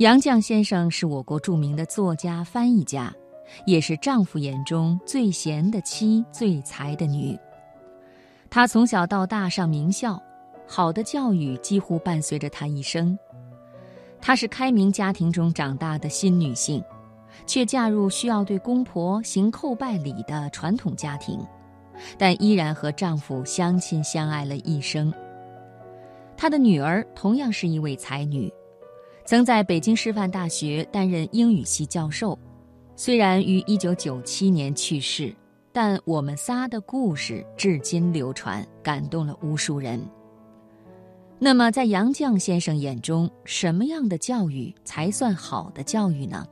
杨绛先生是我国著名的作家、翻译家，也是丈夫眼中最贤的妻、最才的女。她从小到大上名校，好的教育几乎伴随着她一生。她是开明家庭中长大的新女性，却嫁入需要对公婆行叩拜礼的传统家庭，但依然和丈夫相亲相爱了一生。她的女儿同样是一位才女。曾在北京师范大学担任英语系教授，虽然于一九九七年去世，但我们仨的故事至今流传，感动了无数人。那么，在杨绛先生眼中，什么样的教育才算好的教育呢？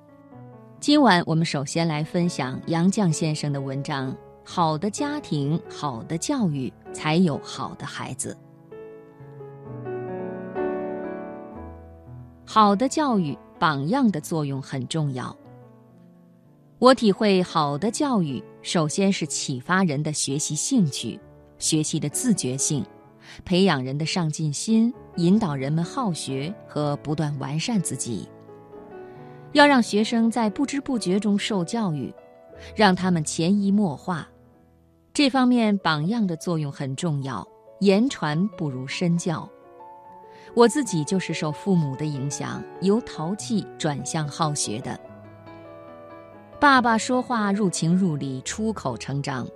今晚我们首先来分享杨绛先生的文章：好的家庭，好的教育，才有好的孩子。好的教育榜样的作用很重要。我体会，好的教育首先是启发人的学习兴趣、学习的自觉性，培养人的上进心，引导人们好学和不断完善自己。要让学生在不知不觉中受教育，让他们潜移默化。这方面榜样的作用很重要，言传不如身教。我自己就是受父母的影响，由淘气转向好学的。爸爸说话入情入理，出口成章；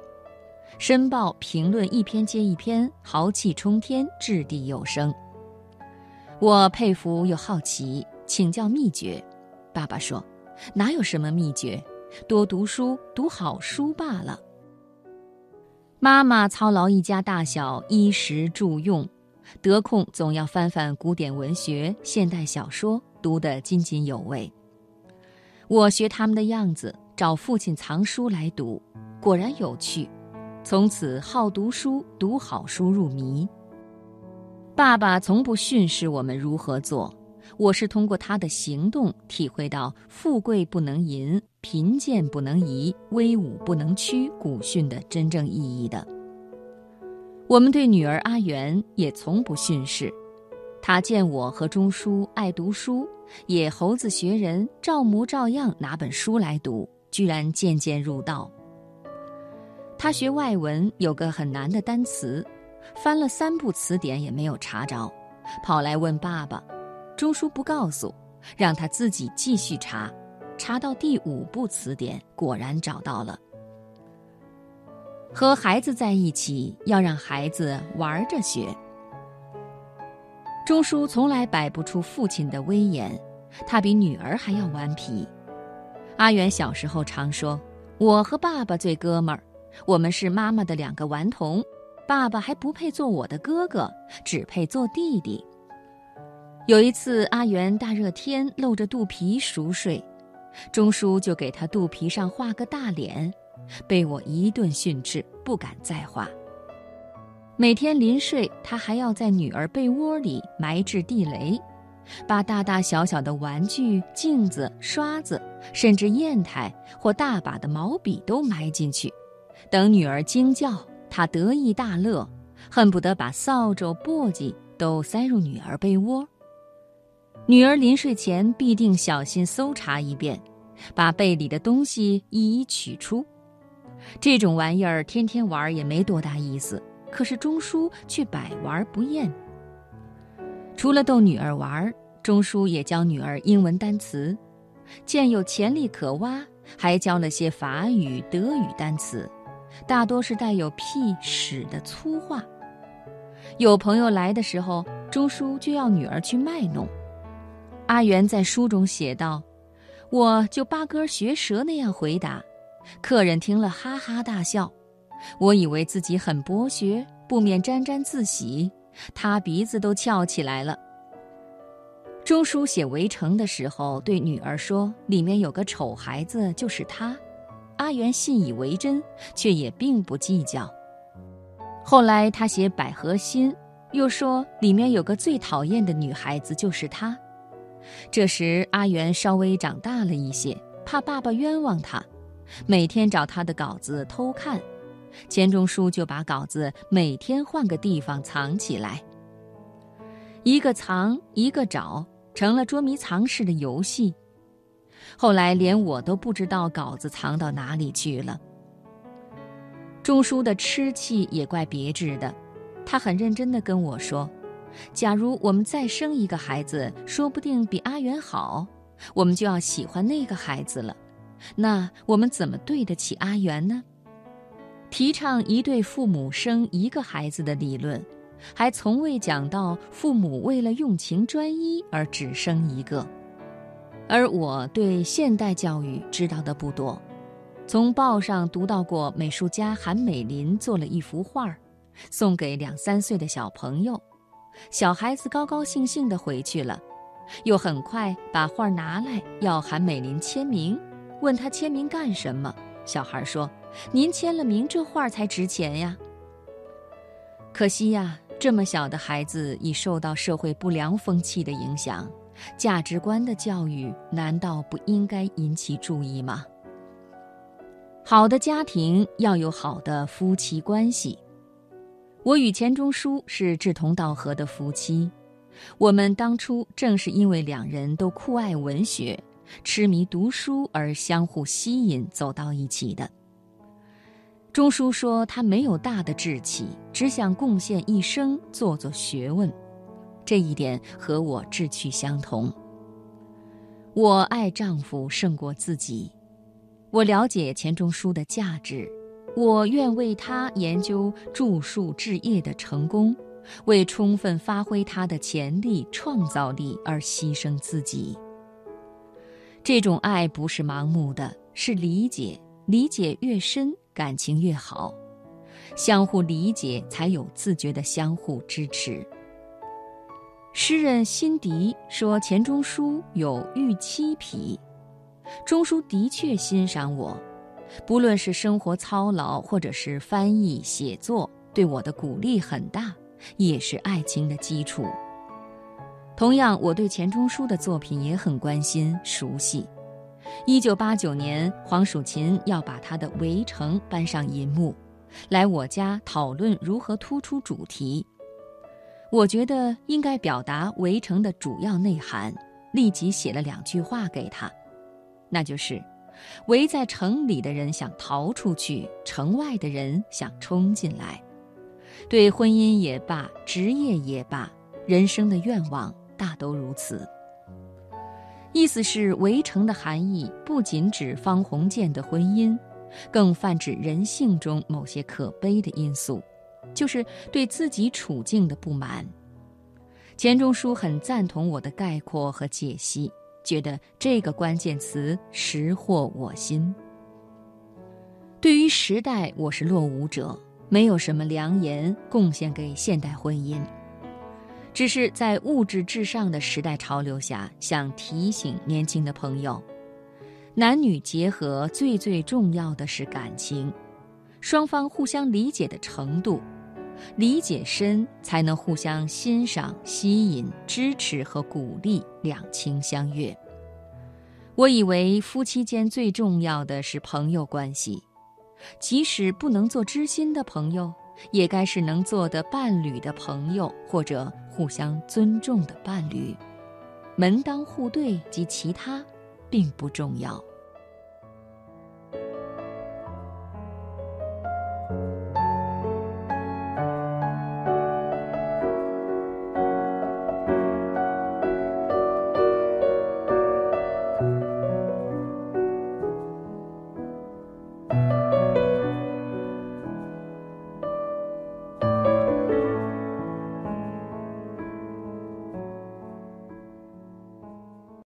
申报评论一篇接一篇，豪气冲天，掷地有声。我佩服又好奇，请教秘诀。爸爸说：“哪有什么秘诀，多读书，读好书罢了。”妈妈操劳一家大小，衣食住用。得空总要翻翻古典文学、现代小说，读得津津有味。我学他们的样子，找父亲藏书来读，果然有趣。从此好读书，读好书入迷。爸爸从不训示我们如何做，我是通过他的行动体会到“富贵不能淫，贫贱不能移，威武不能屈”古训的真正意义的。我们对女儿阿元也从不训示，她见我和钟书爱读书，也猴子学人，照模照样拿本书来读，居然渐渐入道。他学外文有个很难的单词，翻了三部词典也没有查着，跑来问爸爸，钟书不告诉，让他自己继续查，查到第五部词典，果然找到了。和孩子在一起，要让孩子玩着学。钟书从来摆不出父亲的威严，他比女儿还要顽皮。阿元小时候常说：“我和爸爸最哥们儿，我们是妈妈的两个顽童，爸爸还不配做我的哥哥，只配做弟弟。”有一次，阿元大热天露着肚皮熟睡，钟书就给他肚皮上画个大脸。被我一顿训斥，不敢再画。每天临睡，他还要在女儿被窝里埋置地雷，把大大小小的玩具、镜子、刷子，甚至砚台或大把的毛笔都埋进去。等女儿惊叫，他得意大乐，恨不得把扫帚、簸箕都塞入女儿被窝。女儿临睡前必定小心搜查一遍，把被里的东西一一取出。这种玩意儿天天玩也没多大意思，可是钟书却百玩不厌。除了逗女儿玩，钟书也教女儿英文单词，见有潜力可挖，还教了些法语、德语单词，大多是带有“屁”“屎”的粗话。有朋友来的时候，钟书就要女儿去卖弄。阿元在书中写道：“我就八哥学舌那样回答。”客人听了哈哈大笑，我以为自己很博学，不免沾沾自喜，他鼻子都翘起来了。钟书写《围城》的时候，对女儿说：“里面有个丑孩子，就是他。”阿元信以为真，却也并不计较。后来他写《百合心》，又说里面有个最讨厌的女孩子，就是他。这时阿元稍微长大了一些，怕爸爸冤枉他。每天找他的稿子偷看，钱钟书就把稿子每天换个地方藏起来。一个藏，一个找，成了捉迷藏式的游戏。后来连我都不知道稿子藏到哪里去了。钟叔的痴气也怪别致的，他很认真地跟我说：“假如我们再生一个孩子，说不定比阿元好，我们就要喜欢那个孩子了。那我们怎么对得起阿元呢？”提倡一对父母生一个孩子的理论，还从未讲到父母为了用情专一而只生一个。而我对现代教育知道的不多，从报上读到过美术家韩美林做了一幅画，送给两三岁的小朋友，小孩子高高兴兴地回去了，又很快把画拿来要韩美林签名，问他签名干什么？小孩说：“您签了名，这画才值钱呀。”可惜呀，这么小的孩子已受到社会不良风气的影响。价值观的教育难道不应该引起注意吗？好的家庭要有好的夫妻关系。我与钱钟书是志同道合的夫妻，我们当初正是因为两人都酷爱文学、痴迷读书而相互吸引走到一起的。钟书说他没有大的志气，只想贡献一生做做学问。这一点和我志趣相同。我爱丈夫胜过自己，我了解钱钟书的价值，我愿为他研究著述置业的成功，为充分发挥他的潜力、创造力而牺牲自己。这种爱不是盲目的，是理解，理解越深，感情越好，相互理解才有自觉的相互支持。诗人辛迪说：“钱钟书有预期癖。”钟书的确欣赏我，不论是生活操劳，或者是翻译写作，对我的鼓励很大，也是爱情的基础。同样，我对钱钟书的作品也很关心熟悉。一九八九年，黄蜀芹要把他的《围城》搬上银幕，来我家讨论如何突出主题。我觉得应该表达《围城》的主要内涵，立即写了两句话给他，那就是：围在城里的人想逃出去，城外的人想冲进来。对婚姻也罢，职业也罢，人生的愿望大都如此。意思是，围城的含义不仅指方鸿渐的婚姻，更泛指人性中某些可悲的因素。就是对自己处境的不满。钱钟书很赞同我的概括和解析，觉得这个关键词识获我心。对于时代，我是落伍者，没有什么良言贡献给现代婚姻，只是在物质至上的时代潮流下，想提醒年轻的朋友：男女结合最最重要的是感情，双方互相理解的程度。理解深，才能互相欣赏、吸引、支持和鼓励，两情相悦。我以为夫妻间最重要的是朋友关系，即使不能做知心的朋友，也该是能做的伴侣的朋友，或者互相尊重的伴侣。门当户对及其他，并不重要。